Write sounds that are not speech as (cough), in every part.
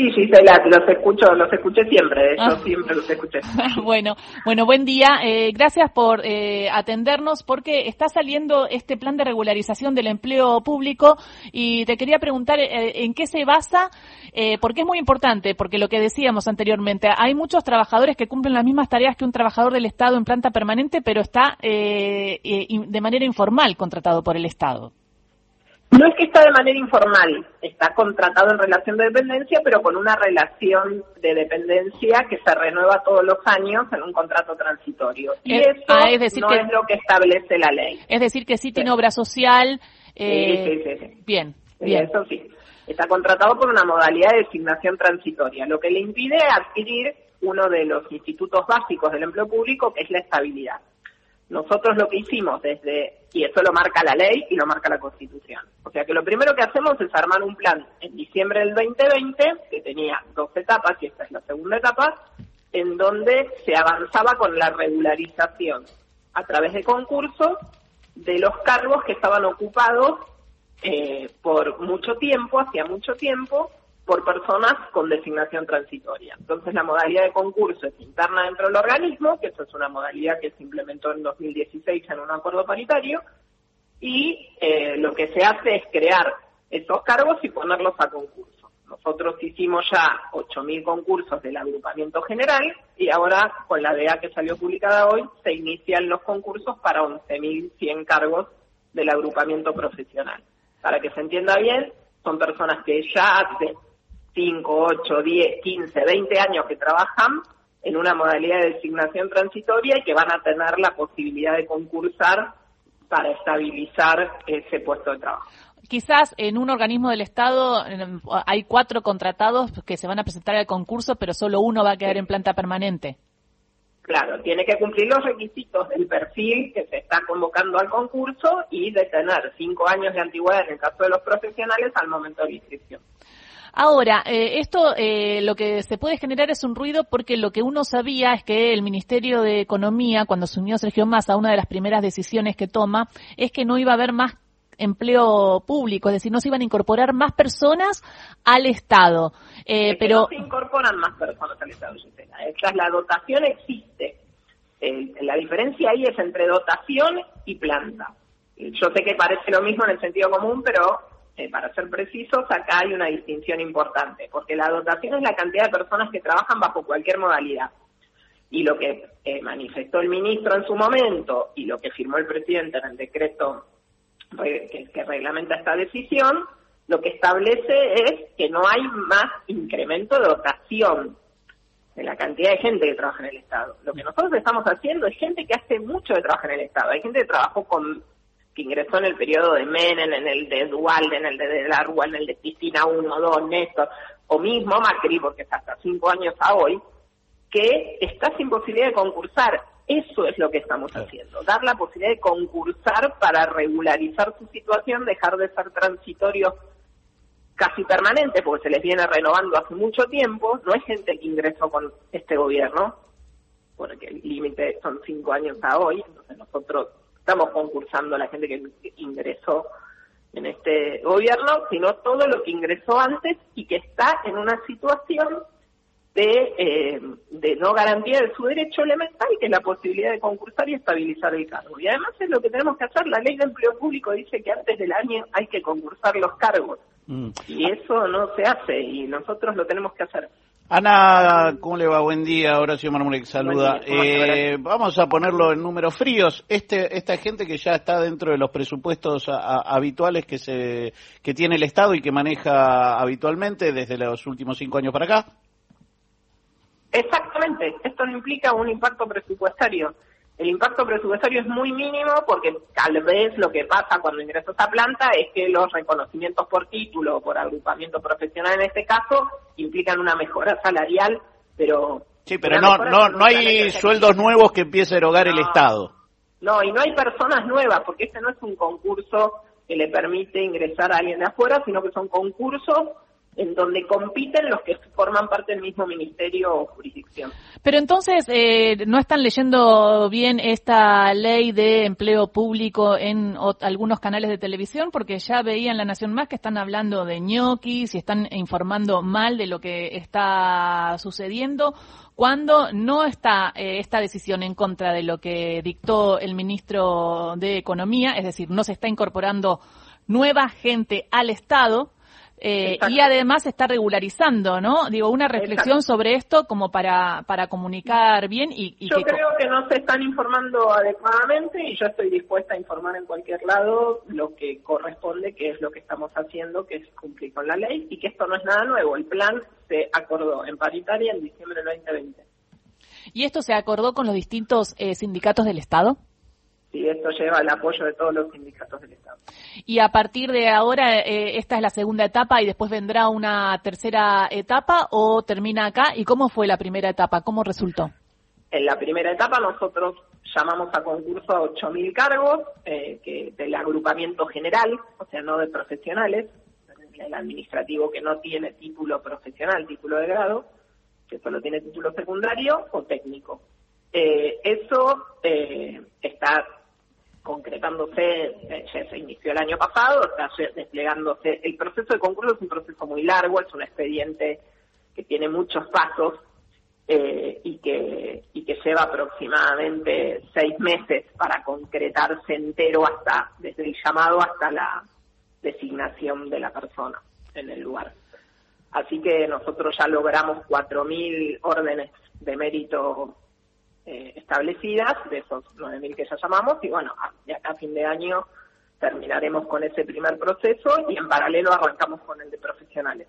Sí, Gisela, los escucho, los escuché siempre, hecho, ah. siempre los escuché. (laughs) bueno, bueno, buen día. Eh, gracias por eh, atendernos porque está saliendo este plan de regularización del empleo público y te quería preguntar eh, en qué se basa, porque es muy importante, porque lo que decíamos anteriormente, hay muchos trabajadores que cumplen las mismas tareas que un trabajador del Estado en planta permanente, pero está de manera informal contratado por el Estado. No es que está de manera informal, está contratado en relación de dependencia, pero con una relación de dependencia que se renueva todos los años en un contrato transitorio. Y eso ah, no es lo que establece la ley. Es decir, que sí, tiene obra social. Eh, sí, sí, sí, Bien, bien. Eso sí. Está contratado por una modalidad de designación transitoria, lo que le impide adquirir uno de los institutos básicos del empleo público, que es la estabilidad. Nosotros lo que hicimos desde, y eso lo marca la ley y lo marca la Constitución. O sea que lo primero que hacemos es armar un plan en diciembre del 2020, que tenía dos etapas, y esta es la segunda etapa, en donde se avanzaba con la regularización a través de concursos de los cargos que estaban ocupados eh, por mucho tiempo, hacía mucho tiempo, por personas con designación transitoria. Entonces la modalidad de concurso es interna dentro del organismo, que eso es una modalidad que se implementó en 2016 en un acuerdo paritario, y eh, lo que se hace es crear esos cargos y ponerlos a concurso. Nosotros hicimos ya 8.000 concursos del agrupamiento general y ahora con la DEA que salió publicada hoy se inician los concursos para 11.100 cargos del agrupamiento profesional. Para que se entienda bien, son personas que ya 5, 8, 10, 15, 20 años que trabajan en una modalidad de designación transitoria y que van a tener la posibilidad de concursar para estabilizar ese puesto de trabajo. Quizás en un organismo del Estado hay cuatro contratados que se van a presentar al concurso, pero solo uno va a quedar en planta permanente. Claro, tiene que cumplir los requisitos del perfil que se está convocando al concurso y de tener cinco años de antigüedad en el caso de los profesionales al momento de la inscripción. Ahora, eh, esto eh, lo que se puede generar es un ruido porque lo que uno sabía es que el Ministerio de Economía, cuando se unió Sergio Massa, una de las primeras decisiones que toma es que no iba a haber más empleo público, es decir, no se iban a incorporar más personas al Estado. Eh, pero no se incorporan más personas al Estado, Esta la dotación existe. la diferencia ahí es entre dotación y planta. Yo sé que parece lo mismo en el sentido común, pero eh, para ser precisos, acá hay una distinción importante, porque la dotación es la cantidad de personas que trabajan bajo cualquier modalidad. Y lo que eh, manifestó el ministro en su momento y lo que firmó el presidente en el decreto que, que reglamenta esta decisión, lo que establece es que no hay más incremento de dotación de la cantidad de gente que trabaja en el Estado. Lo que nosotros estamos haciendo es gente que hace mucho de trabajo en el Estado. Hay gente que trabajó con que ingresó en el periodo de Menem, en el de Dualde, en el de, de la en el de Cristina 1, 2, Néstor, o mismo Macri, porque es hasta cinco años a hoy, que está sin posibilidad de concursar. Eso es lo que estamos haciendo, dar la posibilidad de concursar para regularizar su situación, dejar de ser transitorios casi permanentes, porque se les viene renovando hace mucho tiempo, no es gente que ingresó con este gobierno, porque el límite son cinco años a hoy, entonces nosotros estamos concursando a la gente que ingresó en este gobierno, sino todo lo que ingresó antes y que está en una situación de, eh, de no garantía de su derecho elemental, que es la posibilidad de concursar y estabilizar el cargo. Y además es lo que tenemos que hacer. La ley de empleo público dice que antes del año hay que concursar los cargos. Mm. Y eso no se hace y nosotros lo tenemos que hacer. Ana, ¿cómo le va? Buen día, Horacio Marmurek saluda. Eh, vamos a ponerlo en números fríos. Este, esta gente que ya está dentro de los presupuestos habituales que se que tiene el Estado y que maneja habitualmente desde los últimos cinco años para acá. Exactamente. Esto no implica un impacto presupuestario. El impacto presupuestario es muy mínimo porque tal vez lo que pasa cuando ingresas a planta es que los reconocimientos por título o por agrupamiento profesional en este caso implican una mejora salarial, pero... Sí, pero no, no, no hay sueldos nuevos que empiece a erogar el Estado. No, y no hay personas nuevas, porque este no es un concurso que le permite ingresar a alguien de afuera, sino que son concursos en donde compiten los que forman parte del mismo ministerio o jurisdicción. Pero entonces, eh, ¿no están leyendo bien esta ley de empleo público en algunos canales de televisión? Porque ya veía en La Nación Más que están hablando de ñoquis y están informando mal de lo que está sucediendo cuando no está eh, esta decisión en contra de lo que dictó el ministro de Economía, es decir, no se está incorporando nueva gente al Estado, eh, y además está regularizando, ¿no? Digo, una reflexión sobre esto como para, para comunicar bien y, Yo creo que no se están informando adecuadamente y yo estoy dispuesta a informar en cualquier lado lo que corresponde, que es lo que estamos haciendo, que es cumplir con la ley y que esto no es nada nuevo. El plan se acordó en paritaria en diciembre del 2020. ¿Y esto se acordó con los distintos eh, sindicatos del Estado? Y esto lleva el apoyo de todos los sindicatos del Estado. Y a partir de ahora, eh, esta es la segunda etapa y después vendrá una tercera etapa o termina acá. ¿Y cómo fue la primera etapa? ¿Cómo resultó? En la primera etapa nosotros llamamos a concurso a 8.000 cargos eh, que del agrupamiento general, o sea, no de profesionales, el administrativo que no tiene título profesional, título de grado, que solo tiene título secundario o técnico. Eh, eso eh, está concretándose, eh, ya se inició el año pasado, está desplegándose. El proceso de concurso es un proceso muy largo, es un expediente que tiene muchos pasos eh, y, que, y que lleva aproximadamente seis meses para concretarse entero hasta, desde el llamado hasta la designación de la persona en el lugar. Así que nosotros ya logramos 4.000 órdenes de mérito eh, establecidas, de esos 9.000 que ya llamamos, y bueno, a, a fin de año terminaremos con ese primer proceso y en paralelo arrancamos con el de profesionales.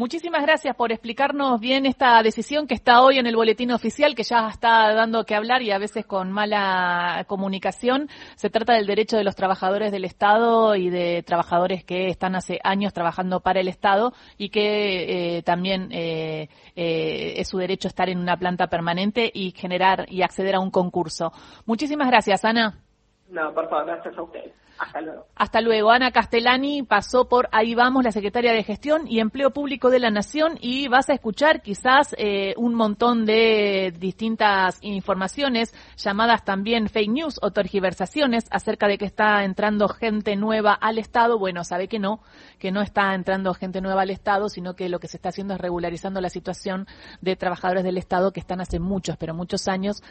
Muchísimas gracias por explicarnos bien esta decisión que está hoy en el boletín oficial, que ya está dando que hablar y a veces con mala comunicación. Se trata del derecho de los trabajadores del Estado y de trabajadores que están hace años trabajando para el Estado y que eh, también eh, eh, es su derecho estar en una planta permanente y generar y acceder a un concurso. Muchísimas gracias, Ana. No, por favor, gracias a ustedes. Hasta luego. Hasta luego. Ana Castellani pasó por Ahí vamos, la secretaria de Gestión y Empleo Público de la Nación y vas a escuchar quizás eh, un montón de distintas informaciones, llamadas también fake news o tergiversaciones acerca de que está entrando gente nueva al Estado. Bueno, sabe que no, que no está entrando gente nueva al Estado, sino que lo que se está haciendo es regularizando la situación de trabajadores del Estado que están hace muchos, pero muchos años